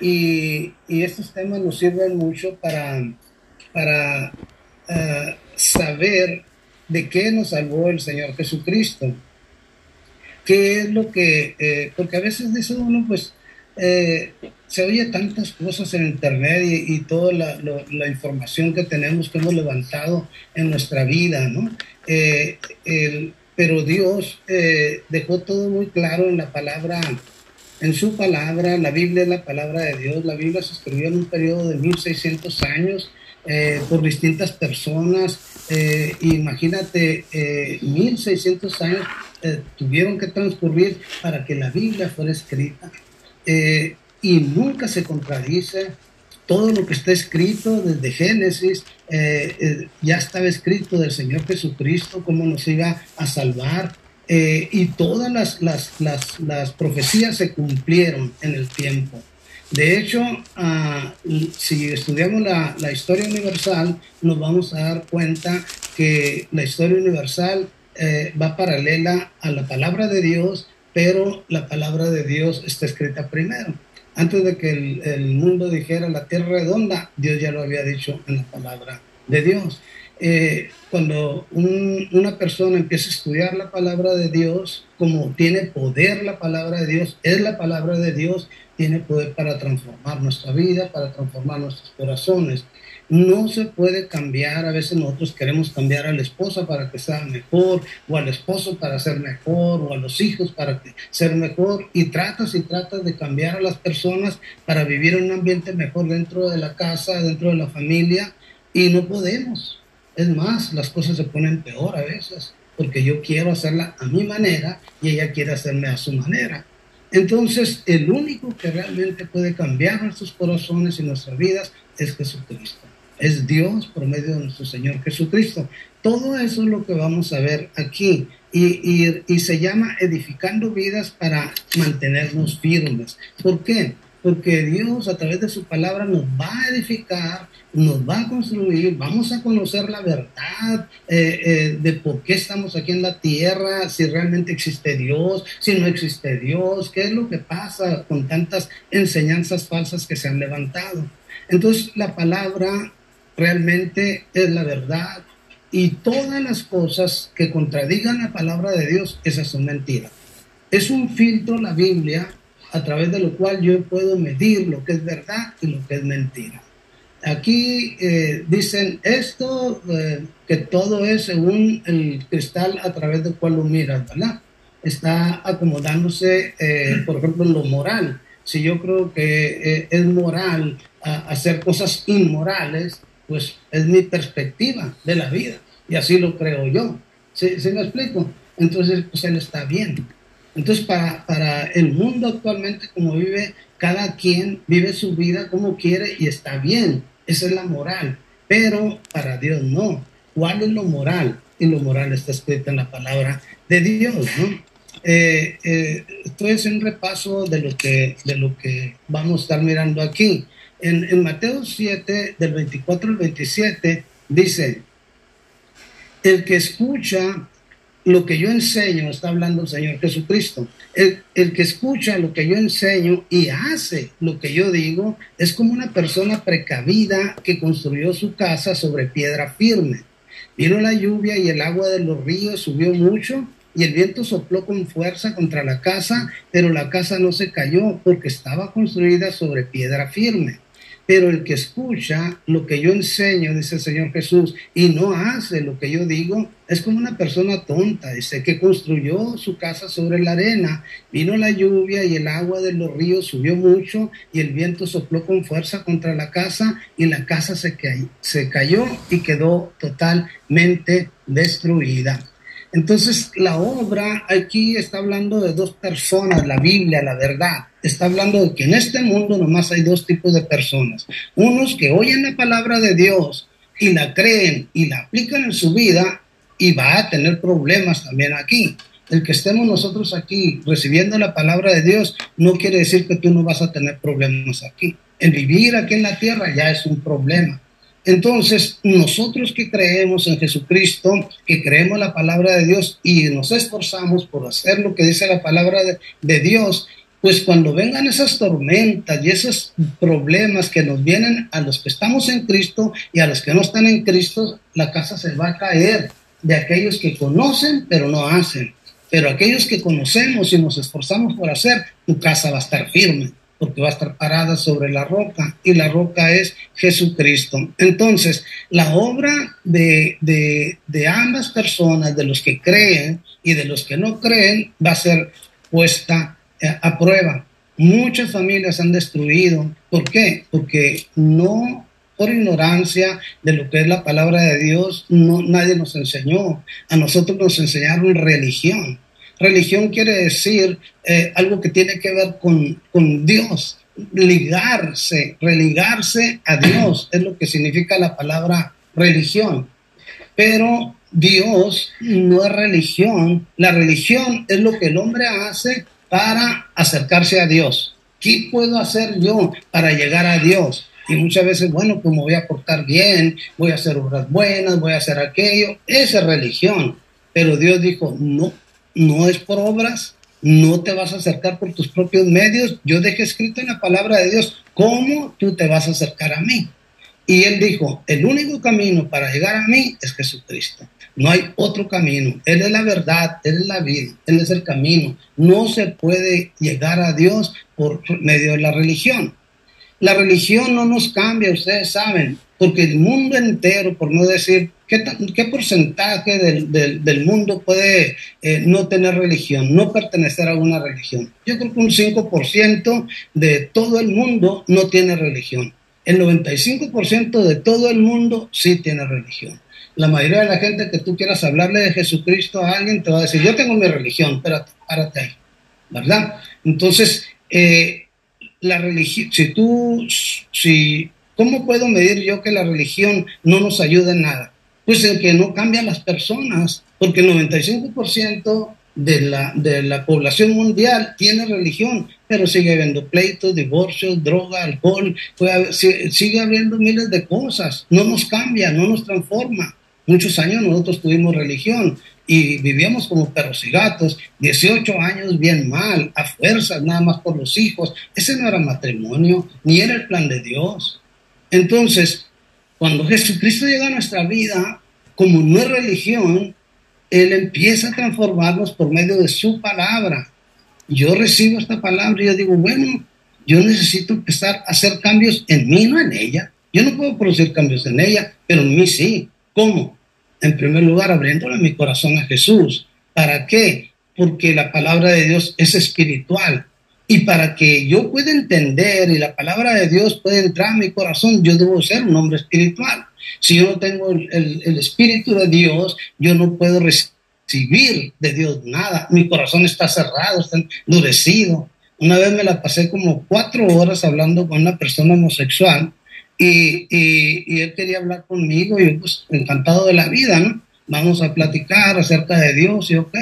y, estos temas nos sirven mucho para, para eh, saber de qué nos salvó el Señor Jesucristo. ¿Qué es lo que, eh, porque a veces dice uno, pues, eh, se oye tantas cosas en Internet y, toda la, información que tenemos, que hemos levantado en nuestra vida, ¿no? pero Dios dejó todo muy claro en la palabra en su palabra, la Biblia es la palabra de Dios, la Biblia se escribió en un periodo de 1600 años eh, por distintas personas, eh, imagínate, 1600 eh, años tuvieron que transcurrir para que la Biblia fuera escrita y nunca se contradice. Todo lo que está escrito desde Génesis ya estaba escrito del Señor Jesucristo, cómo nos iba a salvar, eh, y todas las, las, las, las, profecías se cumplieron en el tiempo. De hecho, ah, si estudiamos la, la, historia universal, nos vamos a dar cuenta que la historia universal eh, va paralela a la palabra de Dios, pero la palabra de Dios está escrita primero. Antes de que el, el mundo dijera la tierra redonda, Dios ya lo había dicho en la palabra de Dios. Eh, cuando una persona empieza a estudiar la palabra de Dios, como tiene poder la palabra de Dios, es la palabra de Dios, tiene poder para transformar nuestra vida, para transformar nuestros corazones. No se puede cambiar, a veces nosotros queremos cambiar a la esposa para que sea mejor, o al esposo para ser mejor, o a los hijos para ser mejor, y tratas y tratas de cambiar a las personas para vivir en un ambiente mejor dentro de la casa, dentro de la familia, y no podemos es más, las cosas se ponen peor a veces, porque yo quiero hacerla a mi manera y ella quiere hacerme a su manera. Entonces, el único que realmente puede cambiar nuestros corazones y nuestras vidas es Jesucristo. Es Dios por medio de nuestro Señor Jesucristo. Todo eso es lo que vamos a ver aquí. Y, y se llama edificando vidas para mantenernos firmes. ¿Por qué? Porque Dios a través de su palabra nos va a edificar nos va a construir, vamos a conocer la verdad eh, eh, de por qué estamos aquí en la tierra, si realmente existe Dios, si no existe Dios, qué es lo que pasa con tantas enseñanzas falsas que se han levantado. Entonces la palabra realmente es la verdad y todas las cosas que contradigan la palabra de Dios, esas son mentiras. Es un filtro la Biblia a través de lo cual yo puedo medir lo que es verdad y lo que es mentira. Aquí eh, dicen esto, eh, que todo es según el cristal a través del cual lo miras, ¿verdad? Está acomodándose, eh, por ejemplo, lo moral. Si yo creo que es moral hacer cosas inmorales, pues es mi perspectiva de la vida. Y así lo creo yo. ¿Sí, me explico? Entonces, pues él está bien. Entonces, para, para el mundo actualmente, como vive, cada quien vive su vida como quiere y está bien esa es la moral. Pero para Dios no. ¿Cuál es lo moral? Y lo moral está escrito en la palabra de Dios, ¿no? Eh, eh, un repaso de lo, que, de lo que vamos a estar mirando aquí. En, en Mateo 7, del 24 al 27, dice, el que escucha lo que yo enseño, está hablando el Señor Jesucristo, el, el, que escucha lo que yo enseño y hace lo que yo digo, es como una persona precavida que construyó su casa sobre piedra firme. Vino la lluvia y el agua de los ríos subió mucho y el viento sopló con fuerza contra la casa, pero la casa no se cayó porque estaba construida sobre piedra firme. Pero el que escucha lo que yo enseño, dice el Señor Jesús, y no hace lo que yo digo, es como una persona tonta, dice, que construyó su casa sobre la arena. Vino la lluvia y el agua de los ríos subió mucho y el viento sopló con fuerza contra la casa y la casa se, se cayó y quedó totalmente destruida. Entonces, la obra aquí está hablando de dos personas, la Biblia, la verdad. Está hablando de que en este mundo nomás hay dos tipos de personas. Unos que oyen la palabra de Dios y la creen y la aplican en su vida y va a tener problemas también aquí. El que estemos nosotros aquí recibiendo la palabra de Dios no quiere decir que tú no vas a tener problemas aquí. El vivir aquí en la tierra ya es un problema. Entonces, nosotros que creemos en Jesucristo, que creemos la palabra de Dios y nos esforzamos por hacer lo que dice la palabra de, Dios, pues cuando vengan esas tormentas y esos problemas que nos vienen a los que estamos en Cristo y a los que no están en Cristo, la casa se va a caer de aquellos que conocen pero no hacen. Pero aquellos que conocemos y nos esforzamos por hacer, tu casa va a estar firme porque va a estar parada sobre la roca y la roca es Jesucristo. Entonces, la obra de, de, ambas personas, de los que creen y de los que no creen, va a ser puesta a prueba. Muchas familias han destruido. ¿Por qué? Porque no por ignorancia de lo que es la palabra de Dios, no, nadie nos enseñó. A nosotros nos enseñaron religión. Religión quiere decir eh, algo que tiene que ver con, con Dios, ligarse, religarse a Dios, es lo que significa la palabra religión. Pero Dios no es religión, la religión es lo que el hombre hace para acercarse a Dios. ¿Qué puedo hacer yo para llegar a Dios? Y muchas veces, bueno, pues voy a portar bien, voy a hacer obras buenas, voy a hacer aquello. Esa es religión. Pero Dios dijo, no, no es por obras, no te vas a acercar por tus propios medios. Yo dejé escrito en la palabra de Dios cómo tú te vas a acercar a mí. Y él dijo, el único camino para llegar a mí es Jesucristo. No hay otro camino. Él es la verdad, Él es la vida, Él es el camino. No se puede llegar a Dios por medio de la religión. La religión no nos cambia, ustedes saben, porque el mundo entero, por no decir ¿Qué, porcentaje del, mundo puede eh, no tener religión, no pertenecer a una religión? Yo creo que un 5% de todo el mundo no tiene religión. El 95% de todo el mundo sí tiene religión. La mayoría de la gente que tú quieras hablarle de Jesucristo a alguien te va a decir, yo tengo mi religión, espérate, párate ahí, ¿verdad? Entonces, eh, la religión, si tú, si, ¿cómo puedo medir yo que la religión no nos ayuda en nada? pues el que no cambia las personas, porque el 95% de la, de la población mundial tiene religión, pero sigue habiendo pleitos, divorcios, droga, alcohol, sigue habiendo miles de cosas, no nos cambia, no nos transforma. Muchos años nosotros tuvimos religión y vivíamos como perros y gatos, 18 años bien mal, a fuerzas, nada más por los hijos. Ese no era matrimonio, ni era el plan de Dios. Entonces, cuando Jesucristo llega a nuestra vida, como no es religión, Él empieza a transformarnos por medio de su palabra. Yo recibo esta palabra y yo digo, bueno, yo necesito empezar a hacer cambios en mí, no en ella. Yo no puedo producir cambios en ella, pero en mí sí. ¿Cómo? En primer lugar, abriéndole mi corazón a Jesús. ¿Para qué? Porque la palabra de Dios es espiritual. Y para que yo pueda entender y la palabra de Dios pueda entrar a mi corazón, yo debo ser un hombre espiritual. Si yo no tengo el, espíritu de Dios, yo no puedo recibir de Dios nada. Mi corazón está cerrado, está endurecido. Una vez me la pasé como cuatro horas hablando con una persona homosexual y, y, él quería hablar conmigo y pues encantado de la vida, ¿no? Vamos a platicar acerca de Dios y ok.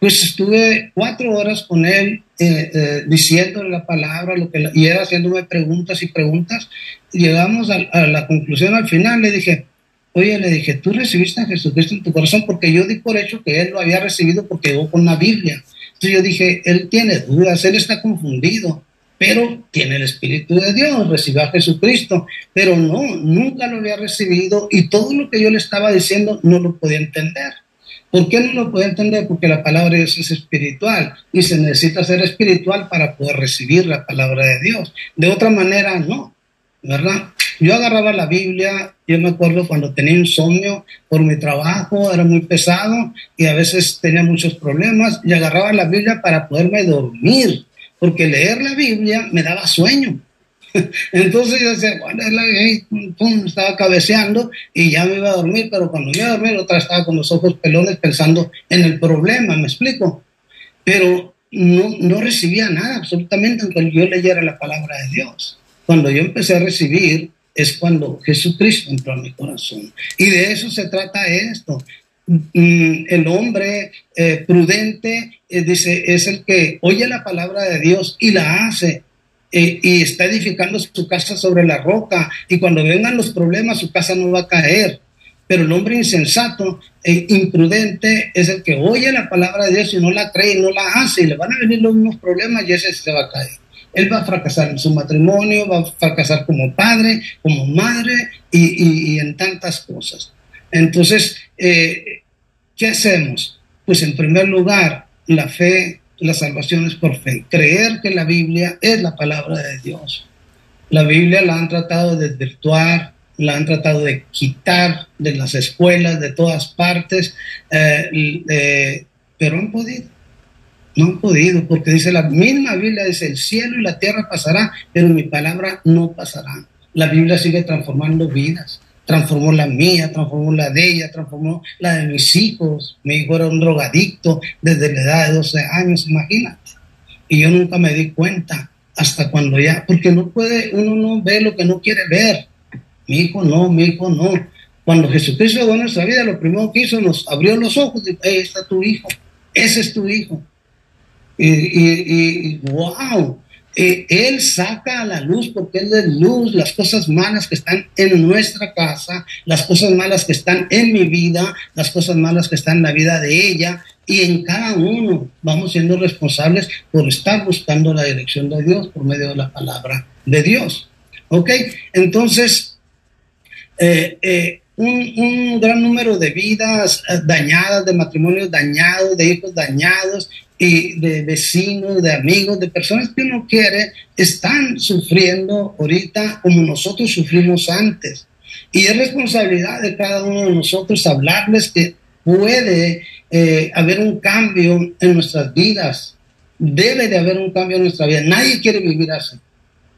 Pues estuve cuatro horas con él eh, eh, diciéndole la palabra lo que, y él haciéndome preguntas y preguntas. Llegamos a, la conclusión al final, le dije, oye, le dije, tú recibiste a Jesucristo en tu corazón porque yo di por hecho que él lo había recibido porque llegó con la Biblia. Entonces yo dije, él tiene dudas, él está confundido, pero tiene el Espíritu de Dios, recibió a Jesucristo, pero no, nunca lo había recibido y todo lo que yo le estaba diciendo no lo podía entender. ¿Por qué no lo puede entender? Porque la palabra de Dios es espiritual y se necesita ser espiritual para poder recibir la palabra de Dios. De otra manera, no, ¿verdad? Yo agarraba la Biblia, yo me acuerdo cuando tenía insomnio por mi trabajo, era muy pesado y a veces tenía muchos problemas y agarraba la Biblia para poderme dormir, porque leer la Biblia me daba sueño. Entonces yo decía, bueno, pum, estaba cabeceando y ya me iba a dormir, pero cuando me iba a dormir otra estaba con los ojos pelones pensando en el problema, me explico. Pero no, no recibía nada absolutamente aunque yo leyera la palabra de Dios. Cuando yo empecé a recibir es cuando Jesucristo entró a mi corazón. Y de eso se trata esto. Mm, el hombre eh, prudente, eh, dice, es el que oye la palabra de Dios y la hace eh, y está edificando su casa sobre la roca y cuando vengan los problemas su casa no va a caer. Pero el hombre insensato e imprudente es el que oye la palabra de Dios y no la cree y no la hace y le van a venir los mismos problemas y ese se va a caer. Él va a fracasar en su matrimonio, va a fracasar como padre, como madre y, en tantas cosas. Entonces, eh, ¿qué hacemos? Pues en primer lugar, la fe, la salvación es por fe. Creer que la Biblia es la palabra de Dios. La Biblia la han tratado de desvirtuar, la han tratado de quitar de las escuelas, de todas partes, eh, eh, pero han podido. No han podido, porque dice la misma Biblia, dice, el cielo y la tierra pasará, pero mi palabra no pasará. La Biblia sigue transformando vidas. Transformó la mía, transformó la de ella, transformó la de mis hijos. Mi hijo era un drogadicto desde la edad de 12 años, imagínate. Y yo nunca me di cuenta hasta cuando ya, porque no puede, uno no ve lo que no quiere ver. Mi hijo no, mi hijo no. Cuando Jesucristo llegó a nuestra vida, lo primero que hizo, nos abrió los ojos y ahí está tu hijo, ese es tu hijo. Y, y, wow, Él saca a la luz porque Él es luz las cosas malas que están en nuestra casa, las cosas malas que están en mi vida, las cosas malas que están en la vida de ella, y en cada uno vamos siendo responsables por estar buscando la dirección de Dios por medio de la palabra de Dios. ¿Ok? Entonces, eh, eh, un, gran número de vidas eh, dañadas, de matrimonios dañados, de hijos dañados y de vecinos, de amigos, de personas que uno quiere, están sufriendo ahorita como nosotros sufrimos antes. Y es responsabilidad de cada uno de nosotros hablarles que puede haber un cambio en nuestras vidas. Debe de haber un cambio en nuestra vida. Nadie quiere vivir así.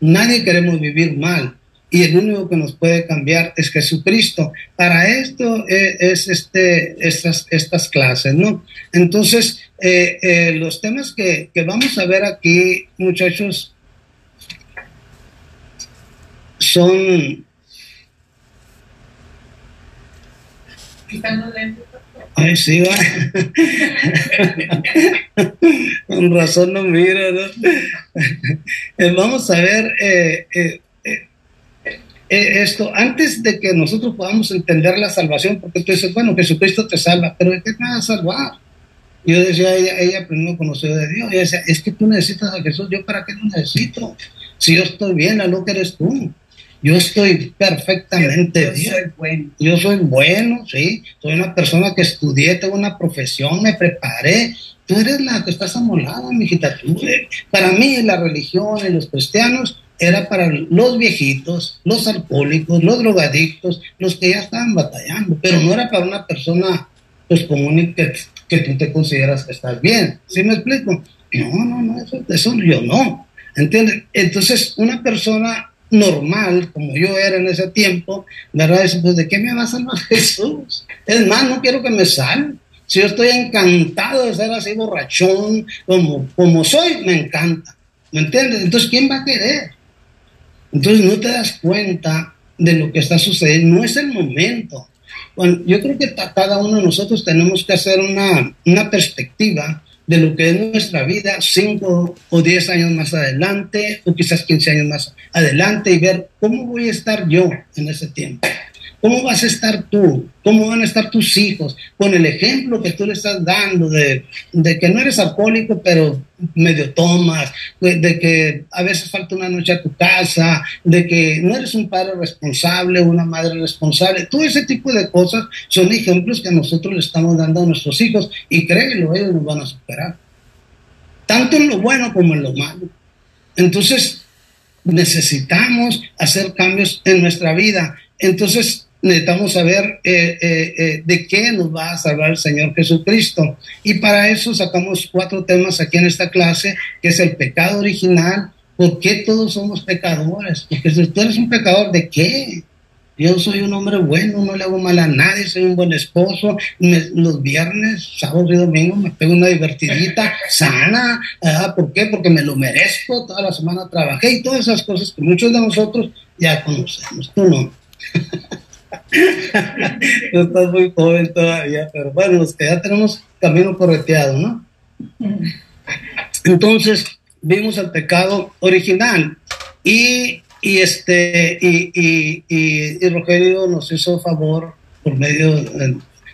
Nadie queremos vivir mal y el único que nos puede cambiar es Jesucristo. Para esto eh, es, este, estas, estas clases, ¿no? Entonces, eh, eh, los temas que, vamos a ver aquí, muchachos, son... Ay, sí, va. Con razón no mira, ¿no? Vamos a ver eh, esto, antes de que nosotros podamos entender la salvación, porque tú dices, bueno, Jesucristo te salva, pero ¿de qué te va a salvar? Yo decía, ella, ella primero conoció de Dios, ella decía, es que tú necesitas a Jesús, yo para qué lo necesito, si yo estoy bien, la lo que eres tú. Yo estoy perfectamente bien. Soy bueno. Yo soy bueno, sí. Soy una persona que estudié, tengo una profesión, me preparé. Tú eres la que estás amolada, mijita. Tú, eh, para mí, la religión y los cristianos era para los viejitos, los alcohólicos, los drogadictos, los que ya estaban batallando, pero no era para una persona pues común que, que tú te consideras que estás bien. ¿Sí me explico? No, no, no, eso, eso yo no. ¿Entiendes? Entonces, una persona normal, como yo era en ese tiempo, ¿verdad? Dice, pues, ¿de qué me va a salvar Jesús? Es más, no quiero que me salve. Si yo estoy encantado de ser así borrachón, como, como soy, me encanta. ¿Me entiendes? Entonces, ¿quién va a querer? Entonces no te das cuenta de lo que está sucediendo, no es el momento. Yo creo que cada uno de nosotros tenemos que hacer una, una perspectiva de lo que es nuestra vida cinco o diez años más adelante, o quizás 15 años más adelante, y ver cómo voy a estar yo en ese tiempo. ¿Cómo vas a estar tú? ¿Cómo van a estar tus hijos? Con el ejemplo que tú le estás dando de, que no eres alcohólico, pero medio tomas, de, que a veces falta una noche a tu casa, de que no eres un padre responsable, una madre responsable. Todo ese tipo de cosas son ejemplos que nosotros le estamos dando a nuestros hijos y créelo, ellos nos van a superar. Tanto en lo bueno como en lo malo. Entonces, necesitamos hacer cambios en nuestra vida. Entonces, necesitamos saber eh, eh, eh, de qué nos va a salvar el Señor Jesucristo. Y para eso sacamos cuatro temas aquí en esta clase, que es el pecado original, ¿por qué todos somos pecadores? Porque si tú eres un pecador, ¿de qué? Yo soy un hombre bueno, no le hago mal a nadie, soy un buen esposo. los viernes, sábado y domingo me pego una divertidita sana. ¿Por qué? Porque me lo merezco. Toda la semana trabajé y todas esas cosas que muchos de nosotros ya conocemos. Tú no. no estás muy joven todavía, pero bueno, los que ya tenemos camino correteado, ¿no? Entonces, vimos el pecado original y, y este, y, y, y, Rogelio nos hizo favor por medio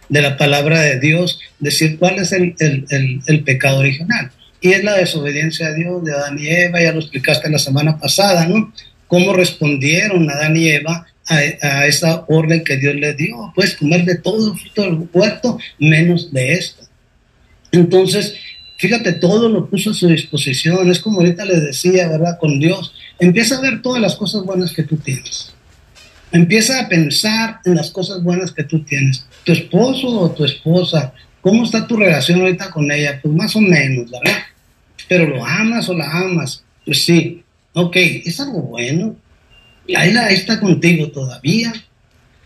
de la palabra de Dios, decir cuál es el, el, pecado original. Y es la desobediencia a Dios de Adán y Eva, ya lo explicaste la semana pasada, ¿no? Cómo respondieron Adán y Eva a, esa orden que Dios les dio, pues comer de todo el fruto del huerto, menos de esto. Entonces, fíjate, todo lo puso a su disposición, es como ahorita les decía, ¿verdad? Con Dios, empieza a ver todas las cosas buenas que tú tienes. Empieza a pensar en las cosas buenas que tú tienes. Tu esposo o tu esposa, ¿cómo está tu relación ahorita con ella? Pues más o menos, ¿verdad? Pero lo amas o la amas. Pues sí, ok, es algo bueno. Ahí, está contigo todavía.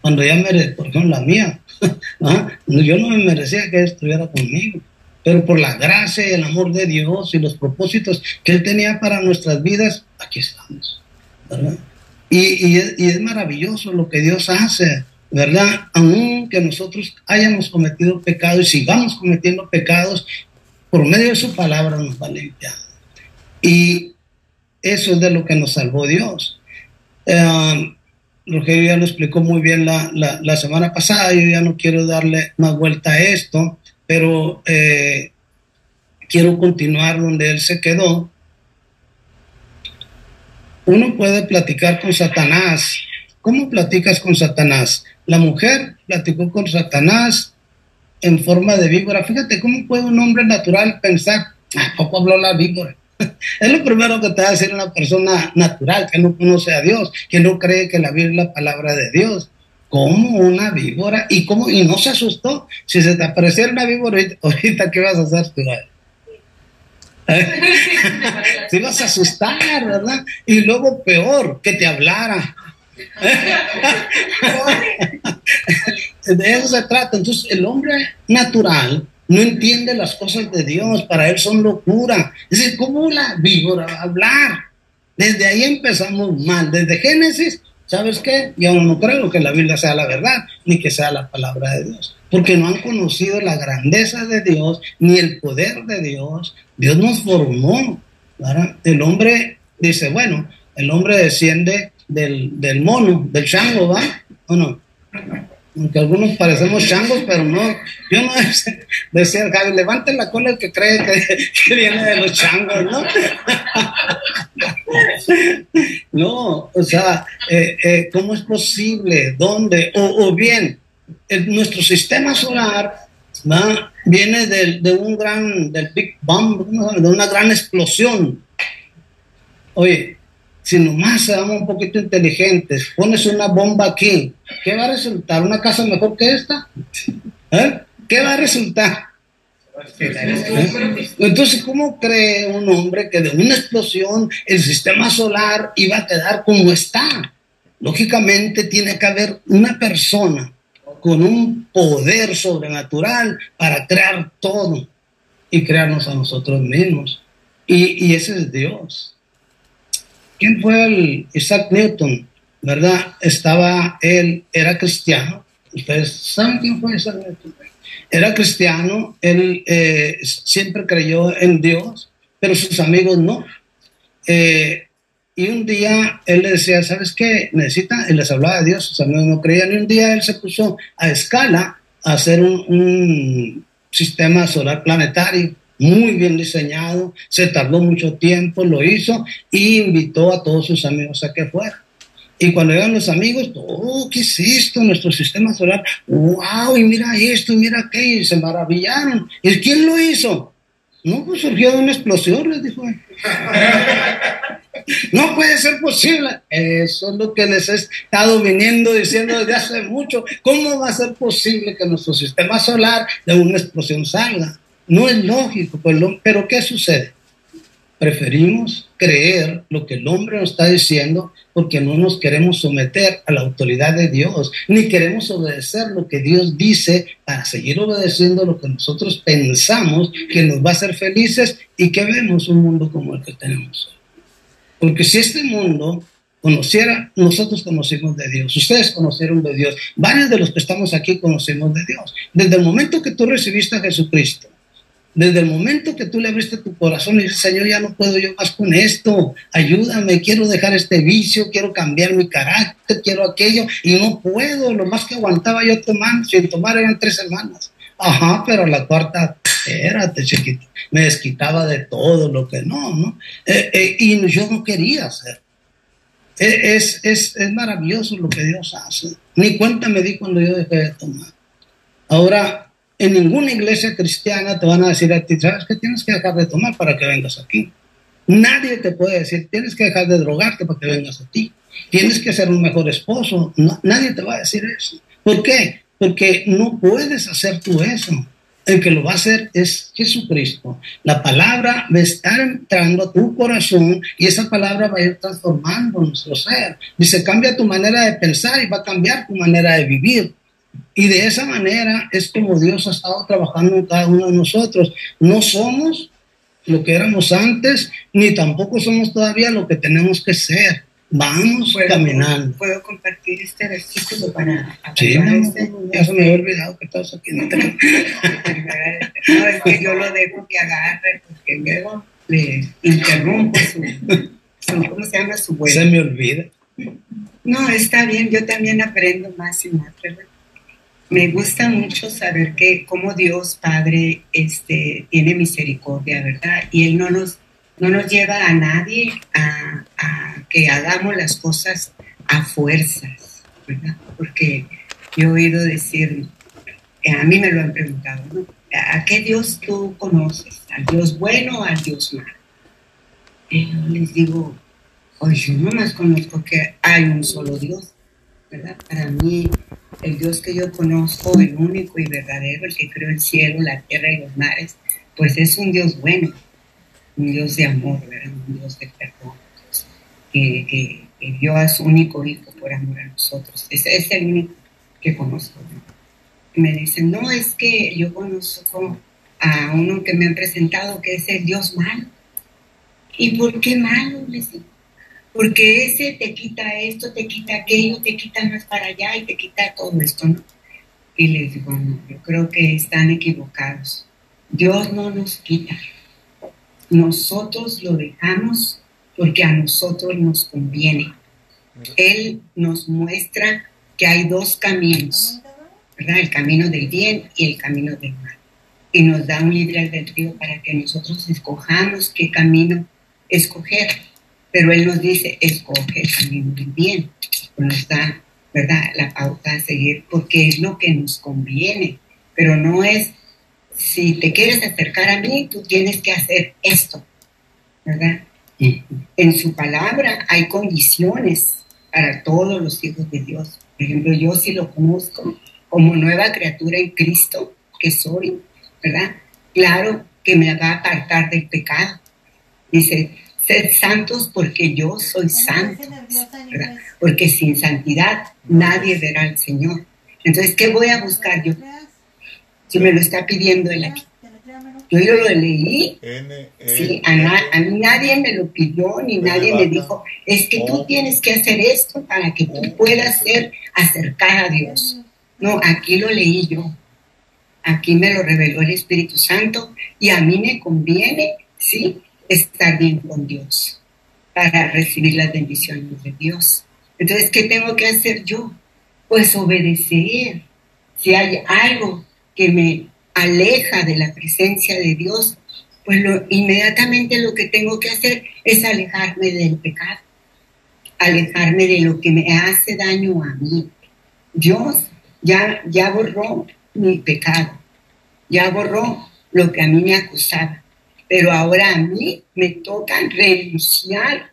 Cuando ya merece, por ejemplo, la mía, ¿ah? yo no me merecía que estuviera conmigo pero por la gracia y el amor de Dios y los propósitos que Él tenía para nuestras vidas, aquí estamos, ¿verdad? Y, es, maravilloso lo que Dios hace, ¿verdad? Aunque nosotros hayamos cometido pecados y sigamos cometiendo pecados, por medio de su palabra nos va a limpiar. Y eso es de lo que nos salvó Dios. Eh, Rogelio ya lo explicó muy bien la, la, semana pasada, yo ya no quiero darle más vuelta a esto, pero eh, quiero continuar donde él se quedó uno puede platicar con Satanás. ¿Cómo platicas con Satanás? La mujer platicó con Satanás en forma de víbora. Fíjate cómo puede un hombre natural pensar, ah, poco habló la víbora? Es lo primero que te va a decir una persona natural que no conoce a Dios, que no cree que la Biblia es la palabra de Dios. ¿Cómo una víbora? ¿Y cómo? Y no se asustó. Si se te apareciera una víbora ahorita, ¿qué vas a hacer tú? te ibas a asustar, ¿verdad? Y luego peor, que te hablara. de eso se trata. Entonces, el hombre natural no entiende las cosas de Dios, para él son locura. Dice, ¿cómo la víbora hablar? Desde ahí empezamos mal. Desde Génesis, ¿sabes qué? Yo no creo que la Biblia sea la verdad, ni que sea la palabra de Dios porque no han conocido la grandeza de Dios ni el poder de Dios. Dios nos formó. El hombre dice, bueno, el hombre desciende del, del mono, del chango, ¿va? ¿O no? Aunque algunos parecemos changos, pero no. Yo no decía, Javi, levante la cola el que cree que, viene de los changos, ¿no? no, o sea, eh, eh, ¿cómo es posible? ¿Dónde? O, o bien, nuestro sistema solar viene de, un gran, del Big Bang, de una gran explosión. Oye, si nomás seamos un poquito inteligentes, pones una bomba aquí, ¿qué va a resultar? ¿Una casa mejor que esta? ¿Eh? ¿Qué va a resultar? Entonces, ¿cómo cree un hombre que de una explosión el sistema solar iba a quedar como está? Lógicamente tiene que haber una persona con un poder sobrenatural para crear todo y crearnos a nosotros mismos. Y, ese es Dios. ¿Quién fue el Isaac Newton? ¿Verdad? Estaba, él era cristiano. Ustedes saben quién fue Isaac Newton. Era cristiano, él eh, siempre creyó en Dios, pero sus amigos no. Eh, y un día él le decía, ¿sabes qué? Necesita, y les hablaba de Dios, sus amigos no creían. Y un día él se puso a escala a hacer un, sistema solar planetario muy bien diseñado, se tardó mucho tiempo, lo hizo y invitó a todos sus amigos a que fueran. Y cuando llegan los amigos, oh, ¿qué es esto? Nuestro sistema solar, wow, y mira esto, y mira aquello, y se maravillaron. ¿Y quién lo hizo? No, pues surgió de una explosión, les dijo. No puede ser posible. Eso es lo que les he estado viniendo diciendo desde hace mucho. ¿Cómo va a ser posible que nuestro sistema solar de una explosión salga? No es lógico, pues pero ¿qué sucede? Preferimos creer lo que el hombre nos está diciendo porque no nos queremos someter a la autoridad de Dios, ni queremos obedecer lo que Dios dice para seguir obedeciendo lo que nosotros pensamos que nos va a hacer felices y que vemos un mundo como el que tenemos hoy. Porque si este mundo conociera, nosotros conocimos de Dios, ustedes conocieron de Dios, varios de los que estamos aquí conocemos de Dios. Desde el momento que tú recibiste a Jesucristo, Desde el momento que tú le abriste tu corazón y dices, Señor, ya no puedo yo más con esto, ayúdame, quiero dejar este vicio, quiero cambiar mi carácter, quiero aquello, y no puedo, lo más que aguantaba yo tomando, sin tomar eran tres semanas. Ajá, pero la cuarta, espérate, chiquito, me desquitaba de todo lo que no, ¿no? Eh, eh, y yo no quería hacer. E, es, es, es maravilloso lo que Dios hace. Ni cuenta me di cuando yo dejé de tomar. Ahora, en ninguna iglesia cristiana te van a decir a ti, ¿sabes que tienes que dejar de tomar para que vengas aquí? Nadie te puede decir, tienes que dejar de drogarte para que vengas a ti. Tienes que ser un mejor esposo. nadie te va a decir eso. ¿Por qué? Porque no puedes hacer tú eso. El que lo va a hacer es Jesucristo. La palabra va a estar entrando a tu corazón y esa palabra va a ir transformando nuestro ser. Dice, cambia tu manera de pensar y va a cambiar tu manera de vivir. Y de esa manera es como Dios ha estado trabajando en cada uno de nosotros. No somos lo que éramos antes, ni tampoco somos todavía lo que tenemos que ser. Vamos caminando. ¿Puedo compartir este versículo para... Sí, este? ya se me había olvidado que estás aquí. No, es que yo lo dejo que agarre, porque luego le interrumpo su, ¿cómo se llama? Su vuelo. Se me olvida. No, está bien, yo también aprendo más y más, ¿verdad? Me gusta mucho saber que como Dios Padre este, tiene misericordia, ¿verdad? Y Él no nos, no nos lleva a nadie a, que hagamos las cosas a fuerzas, ¿verdad? Porque yo he oído decir, eh, a mí me lo han preguntado, ¿no? ¿A qué Dios tú conoces? ¿Al Dios bueno o al Dios malo? Y yo les digo, oye, yo nomás conozco que hay un solo Dios, ¿verdad? Para mí el Dios que yo conozco, el único y verdadero, el que creó el cielo, la tierra y los mares, pues es un Dios bueno, un Dios de amor, un Dios de perdón, que, dio a su único hijo por amor a nosotros. Ese es el único que conozco. me dicen, no, es que yo conozco a uno que me han presentado que es el Dios malo. ¿Y por qué malo? Les digo porque ese te quita esto, te quita aquello, te quita más para allá y te quita todo esto, ¿no? Y les digo, no, yo creo que están equivocados. Dios no nos quita. Nosotros lo dejamos porque a nosotros nos conviene. Él nos muestra que hay dos caminos. El camino del bien y el camino del mal. Y nos da un libre albedrío para que nosotros escojamos qué camino escoger pero Él nos dice, escoge el camino del bien. Nos da, ¿verdad?, la pauta a seguir porque es lo que nos conviene, pero no es, si te quieres acercar a mí, tú tienes que hacer esto, ¿verdad? En su palabra hay condiciones para todos los hijos de Dios. Por ejemplo, yo sí lo conozco como nueva criatura en Cristo que soy, ¿verdad? Claro que me va a apartar del pecado. Dice, Sed santos porque yo soy santo, porque sin santidad nadie verá al Señor. Entonces, ¿qué voy a buscar yo? Si me lo está pidiendo Él aquí. Yo, yo lo leí, sí, a, mí nadie me lo pidió, ni nadie me dijo, es que tú tienes que hacer esto para que tú puedas ser acercar a Dios. No, aquí lo leí yo. Aquí me lo reveló el Espíritu Santo y a mí me conviene, ¿sí? Estar bien con Dios, para recibir las bendiciones de Dios. Entonces, ¿qué tengo que hacer yo? Pues obedecer. Si hay algo que me aleja de la presencia de Dios, pues inmediatamente lo que tengo que hacer es alejarme del pecado, alejarme de lo que me hace daño a mí. Dios ya, ya borró mi pecado, ya borró lo que a mí me acusaba pero ahora a mí me toca renunciar,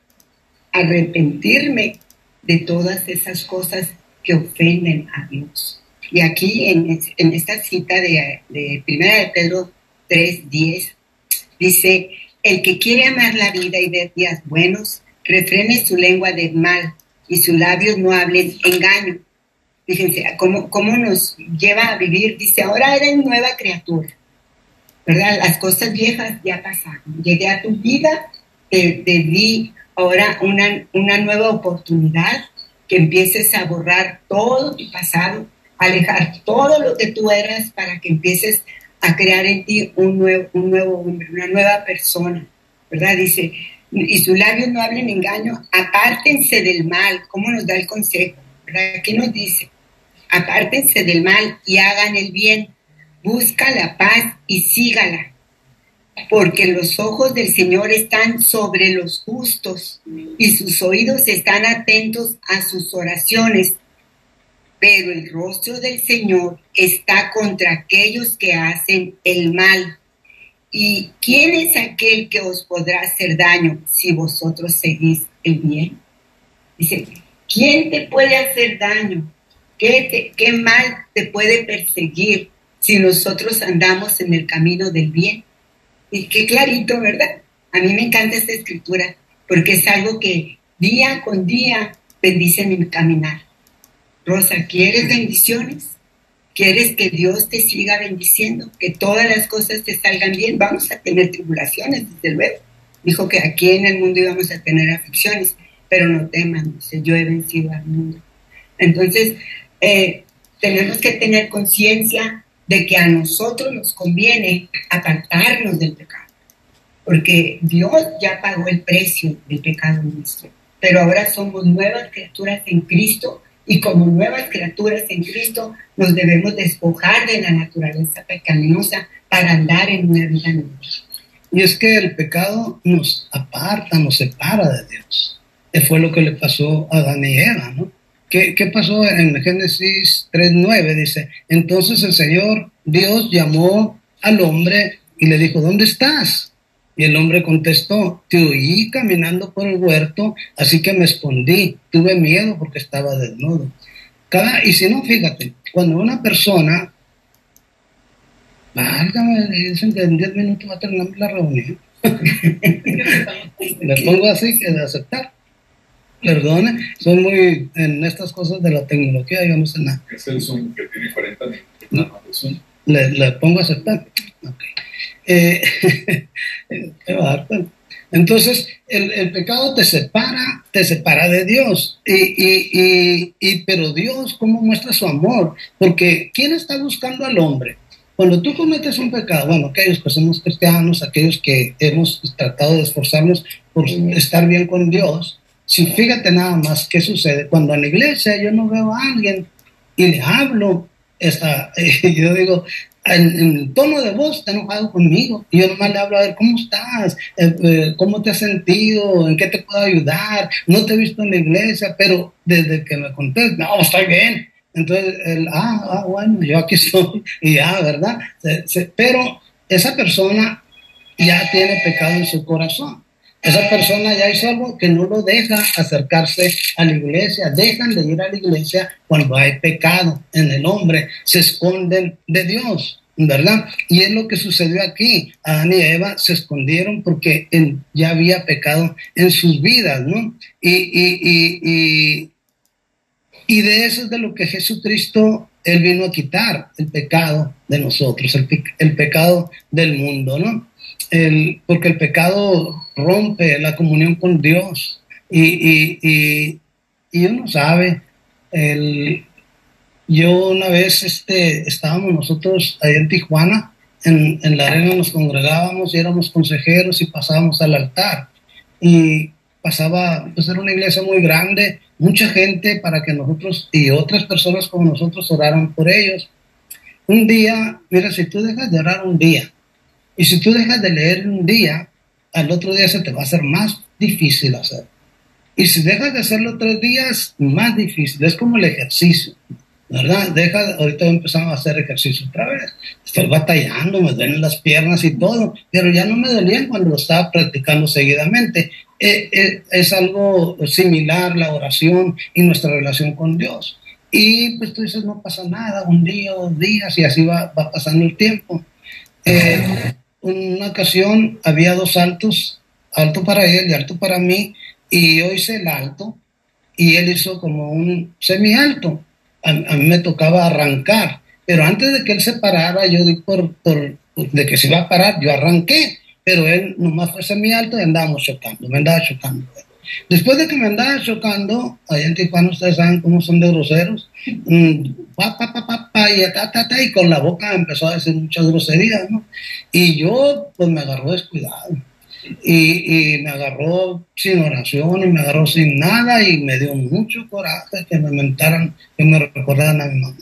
arrepentirme de todas esas cosas que ofenden a Dios. Y aquí en, esta cita de, de 1 de Pedro 3:10 dice, el que quiere amar la vida y ver días buenos, refrene su lengua de mal y sus labios no hablen engaño. Fíjense, ¿cómo, cómo nos lleva a vivir? Dice, ahora eres nueva criatura. ¿Verdad? Las cosas viejas ya pasaron. Llegué a tu vida, te, di ahora una, una nueva oportunidad, que empieces a borrar todo tu pasado, alejar todo lo que tú eras para que empieces a crear en ti un nuevo, un nuevo hombre, una nueva persona, ¿verdad? Dice, y sus labios no hablen engaño, apártense del mal, ¿cómo nos da el consejo? ¿Verdad? ¿Qué nos dice? Apártense del mal y hagan el bien, busca la paz y sígala, porque los ojos del Señor están sobre los justos y sus oídos están atentos a sus oraciones pero el rostro del Señor está contra aquellos que hacen el mal. ¿Y quién es aquel que os podrá hacer daño si vosotros seguís el bien? Dice, ¿quién te puede hacer daño? ¿Qué, qué mal te puede perseguir si nosotros andamos en el camino del bien? Y qué clarito, ¿verdad? A mí me encanta esta escritura porque es algo que día con día bendice mi caminar. Rosa, ¿quieres bendiciones? ¿Quieres que Dios te siga bendiciendo? Que todas las cosas te salgan bien. Vamos a tener tribulaciones, desde luego. Dijo que aquí en el mundo íbamos a tener aflicciones, pero no teman, yo he vencido al mundo. Entonces, eh, tenemos que tener conciencia de que a nosotros nos conviene apartarnos del pecado, porque Dios ya pagó el precio del pecado nuestro, pero ahora somos nuevas criaturas en Cristo y como nuevas criaturas en Cristo nos debemos despojar de la naturaleza pecaminosa para andar en una vida nueva. Y es que el pecado nos aparta, nos separa de Dios. Que fue lo que le pasó a Adán ¿no? ¿Qué, ¿Qué, pasó en Génesis 3.9? Dice, entonces el Señor Dios llamó al hombre y le dijo, ¿dónde estás? Y el hombre contestó, te oí caminando por el huerto, así que me escondí, tuve miedo porque estaba desnudo. Cada, y si no, fíjate, cuando una persona, válgame, dicen que en 10 minutos va a terminar la reunión. me pongo así que de aceptar. Perdone, soy muy en estas cosas de la tecnología, yo no sé nada. Es el Zoom que tiene 40 minutos. Le, le pongo a aceptar. Okay. Eh, entonces, el, pecado te separa, te separa de Dios. Y, y, y, pero Dios, ¿cómo muestra su amor? Porque ¿quién está buscando al hombre? Cuando tú cometes un pecado, bueno, aquellos que somos cristianos, aquellos que hemos tratado de esforzarnos por estar bien con Dios, si fíjate nada más qué sucede. Cuando en la iglesia yo no veo a alguien y le hablo, esta, yo digo, en, tono de voz está enojado conmigo. Y yo nomás le hablo a ver, ¿cómo estás? Eh, eh, ¿Cómo te has sentido? ¿En qué te puedo ayudar? No te he visto en la iglesia, pero desde que me conté, no, estoy bien. Entonces, él, ah, ah, bueno, yo aquí estoy. Y ya, ¿verdad? pero esa persona ya tiene pecado en su corazón. Esa persona ya hizo algo que no lo deja acercarse a la iglesia. Dejan de ir a la iglesia cuando hay pecado en el hombre. Se esconden de Dios, ¿verdad? Y es lo que sucedió aquí. Adán y Eva se escondieron porque ya había pecado en sus vidas, ¿no? Y, y, y, y, de eso es de lo que Jesucristo, Él vino a quitar el pecado de nosotros, el, el pecado del mundo, ¿no? El, porque el pecado rompe la comunión con Dios y, y, y, y uno sabe, el, yo una vez este, estábamos nosotros ahí en Tijuana, en, en, la arena nos congregábamos y éramos consejeros y pasábamos al altar. Y pasaba, pues era una iglesia muy grande, mucha gente para que nosotros y otras personas como nosotros oraran por ellos. Un día, mira, si tú dejas de orar un día, y si tú dejas de leer un día, al otro día se te va a hacer más difícil hacer. Y si dejas de hacerlo tres días, más difícil. Es como el ejercicio, ¿verdad? Deja, ahorita empezamos a hacer ejercicio otra vez. Estoy batallando, me duelen las piernas y todo, pero ya no me dolían cuando lo estaba practicando seguidamente. Eh, eh, es algo similar la oración y nuestra relación con Dios. Y pues tú dices, no pasa nada, un día, dos días, y así va, pasando el tiempo. Eh, una ocasión había dos altos, alto para él y alto para mí, y yo hice el alto y él hizo como un semi alto. A, mí me tocaba arrancar, pero antes de que él se parara, yo di por, por, de que se iba a parar, yo arranqué, pero él nomás fue semi alto y andábamos chocando, me andaba chocando. Después de que me andaba chocando, allá en Tijuana ustedes saben cómo son de groseros, mm, pa, pa, pa, papá, y ta, ta, ta, y con la boca empezó a decir muchas groserías, ¿no? Y yo, pues me agarró descuidado. Y, y, me agarró sin oración y me agarró sin nada y me dio mucho coraje que me mentaran, que me recordaran a mi mamá.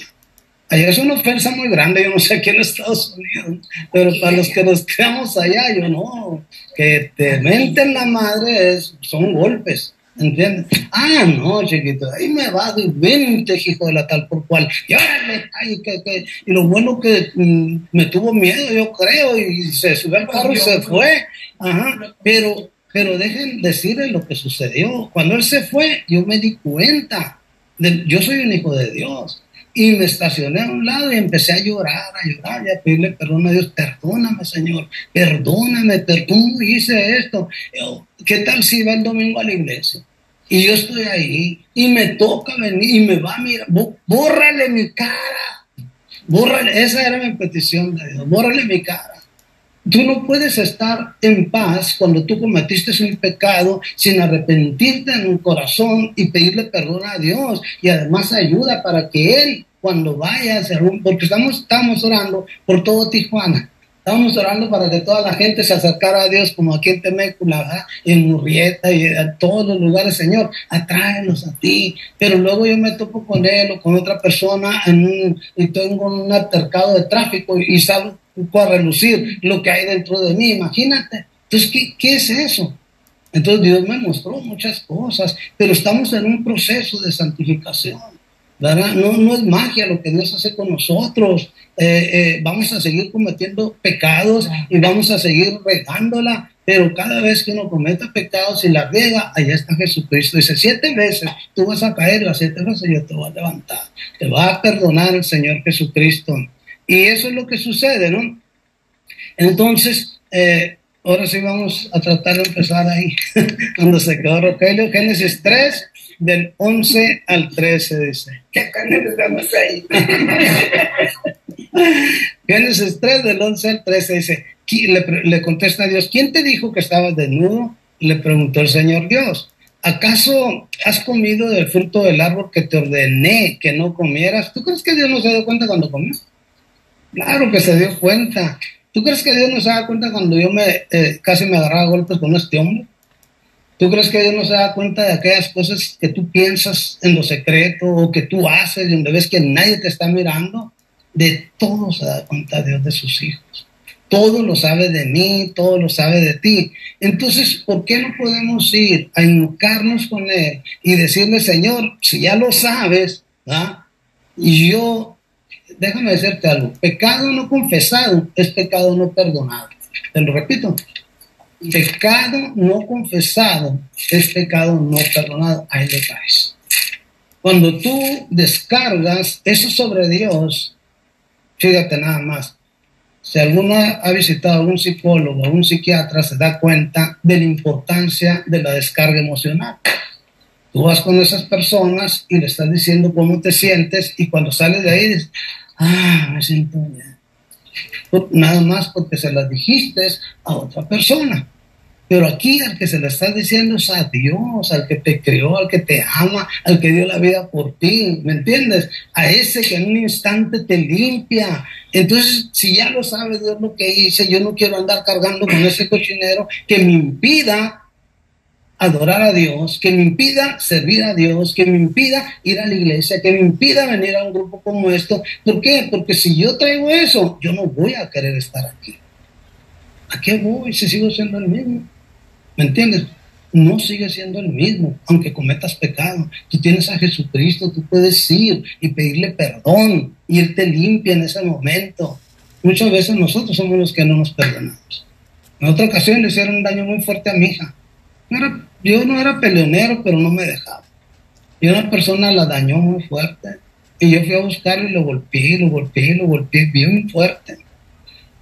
Es una ofensa muy grande, yo no sé aquí en Estados Unidos, pero para los que nos quedamos allá, yo no, que te menten la madre son golpes. ¿Entiendes? Ah, no, chiquito, ahí me va, y vente, hijo de la tal por cual. Y órale, ay, que, que, y lo bueno que mm, me tuvo miedo, yo creo, y se subió al carro y se fue. Ajá, pero, pero dejen decirle lo que sucedió. Cuando él se fue, yo me di cuenta. De, yo soy un hijo de Dios. Y me estacioné a un lado y empecé a llorar, a llorar y a pedirle perdón a Dios. Perdóname, Señor, perdóname, perdón, hice esto. ¿Qué tal si va el domingo a la iglesia? Y yo estoy ahí y me toca venir y me va a mirar, bórrale mi cara. Bórrale, esa era mi petición de Dios, bórrale mi cara. Tú no puedes estar en paz cuando tú cometiste un pecado sin arrepentirte en un corazón y pedirle perdón a Dios y además ayuda para que Él cuando vaya a hacer un, porque estamos, estamos orando por todo Tijuana. Estamos orando para que toda la gente se acercara a Dios, como aquí en Temécula, en Murrieta y en todos los lugares, Señor, atráenos a ti. Pero luego yo me topo con él o con otra persona en un, y tengo un altercado de tráfico y, salgo a relucir lo que hay dentro de mí, imagínate. Entonces, ¿qué, ¿qué es eso? Entonces Dios me mostró muchas cosas, pero estamos en un proceso de santificación. ¿verdad? No, no es magia lo que Dios hace con nosotros. Eh, eh, vamos a seguir cometiendo pecados y vamos a seguir regándola, pero cada vez que uno cometa pecados y la riega, allá está Jesucristo. Dice, siete veces tú vas a caer, las siete veces yo te voy a levantar. Te va a perdonar el Señor Jesucristo. Y eso es lo que sucede, ¿no? Entonces, eh, ahora sí vamos a tratar de empezar ahí, cuando se quedó Rogelio, Génesis 3, del 11 al 13, dice. ¿Qué estamos ahí? Génesis 3, del 11 al 13, dice, le, le contesta a Dios, ¿quién te dijo que estabas desnudo? Le preguntó el Señor Dios. ¿Acaso has comido del fruto del árbol que te ordené que no comieras? ¿Tú crees que Dios no se dio cuenta cuando comió? Claro que se dio cuenta. ¿Tú crees que Dios no se da cuenta cuando yo me eh, casi me agarraba golpes con este hombre? ¿Tú crees que Dios no se da cuenta de aquellas cosas que tú piensas en lo secreto o que tú haces donde ves que nadie te está mirando? De todo se da cuenta Dios de sus hijos. Todo lo sabe de mí, todo lo sabe de ti. Entonces, ¿por qué no podemos ir a invocarnos con Él y decirle, Señor, si ya lo sabes, ¿ah? y yo, déjame decirte algo, pecado no confesado es pecado no perdonado. Te lo repito, Pecado no confesado es pecado no perdonado. Ahí le caes. Cuando tú descargas eso sobre Dios, fíjate nada más. Si alguno ha visitado a algún psicólogo un psiquiatra, se da cuenta de la importancia de la descarga emocional. Tú vas con esas personas y le estás diciendo cómo te sientes y cuando sales de ahí dices, ah, me siento bien. Nada más porque se las dijiste a otra persona. Pero aquí al que se le está diciendo es a Dios, al que te creó, al que te ama, al que dio la vida por ti, ¿me entiendes? A ese que en un instante te limpia. Entonces, si ya lo sabes Dios lo que hice, yo no quiero andar cargando con ese cochinero que me impida adorar a Dios, que me impida servir a Dios, que me impida ir a la iglesia, que me impida venir a un grupo como esto. ¿Por qué? Porque si yo traigo eso, yo no voy a querer estar aquí. ¿A qué voy si sigo siendo el mismo? ¿Me entiendes? No sigue siendo el mismo, aunque cometas pecado. Tú tienes a Jesucristo, tú puedes ir y pedirle perdón, irte limpia en ese momento. Muchas veces nosotros somos los que no nos perdonamos. En otra ocasión le hicieron un daño muy fuerte a mi hija. Yo no era peleonero, pero no me dejaba. Y una persona la dañó muy fuerte. Y yo fui a buscarlo y lo golpeé, lo golpeé, lo golpeé bien fuerte.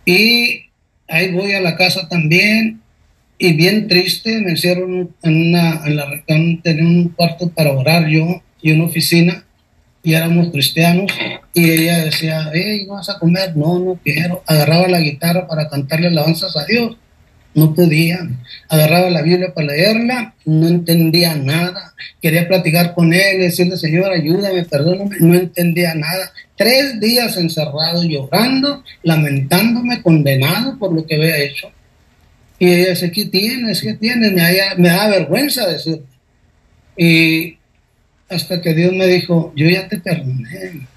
Y ahí voy a la casa también y bien triste, me hicieron en, una, en la tenía un cuarto para orar yo y una oficina, y éramos cristianos, y ella decía, hey, ¿vas a comer? No, no quiero. Agarraba la guitarra para cantarle alabanzas a Dios. No podía. Agarraba la Biblia para leerla, no entendía nada. Quería platicar con él, decirle, Señor, ayúdame, perdóname, no entendía nada. Tres días encerrado, llorando, lamentándome, condenado por lo que había hecho. Y ella dice, ¿qué tienes? ¿Qué tienes? Me, me da vergüenza decir. Y hasta que Dios me dijo, yo ya te perdoné.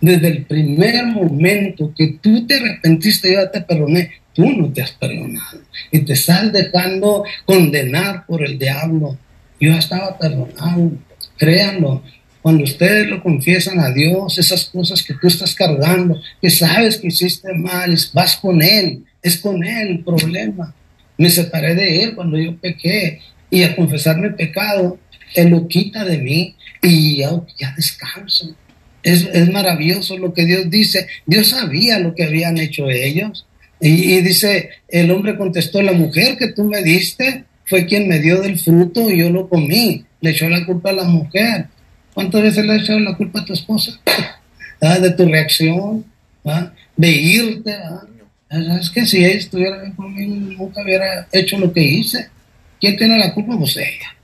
Desde el primer momento que tú te arrepentiste, yo ya te perdoné tú no te has perdonado y te estás dejando condenar por el diablo. Yo estaba perdonado, créanlo. Cuando ustedes lo confiesan a Dios, esas cosas que tú estás cargando, que sabes que hiciste mal, vas con Él, es con Él el problema. Me separé de Él cuando yo pequé y a confesar mi pecado, Él lo quita de mí y ya, ya descanso. Es, es maravilloso lo que Dios dice. Dios sabía lo que habían hecho ellos. Y, dice, el hombre contestó, la mujer que tú me diste fue quien me dio del fruto y yo lo comí. Le echó la culpa a la mujer. ¿Cuántas veces le ha echado la culpa a tu esposa? ¿Ah? De tu reacción, de irte. ¿Ah? Es que si ella estuviera conmigo, nunca hubiera hecho lo que hice. ¿Quién tiene la culpa? Pues ella.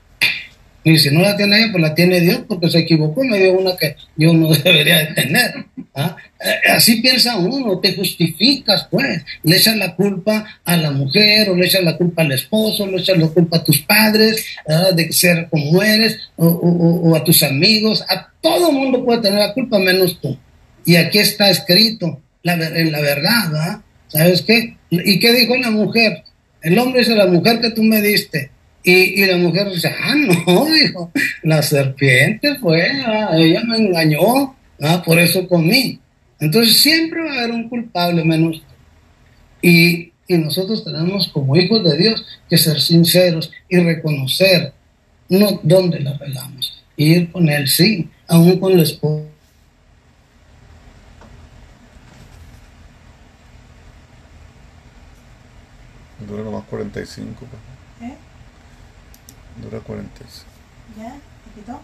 Y si no la tiene ella, pues la tiene Dios, porque se equivocó, me dio una que yo no debería de tener. ¿ah? Eh, así piensa uno, te justificas, pues. Le echas la culpa a la mujer, o le echas la culpa al esposo, le echas la culpa a tus padres, de ser como eres, o, a tus amigos. A todo mundo puede tener la culpa, menos tú. Y aquí está escrito, la, en la verdad, ¿Sabes qué? ¿Y qué dijo la mujer? El hombre dice, la mujer que tú me diste, y, la mujer dice, ah, no, dijo, la serpiente fue, ah, ella me engañó, ah, por eso comí. Entonces siempre va a haber un culpable menos. Y, y nosotros tenemos como hijos de Dios que ser sinceros y reconocer no dónde la pegamos. Ir con él, sí, aún con el esposo. Dura nomás 45. Pues. Dura 46. ¿Ya? ¿Te quitó?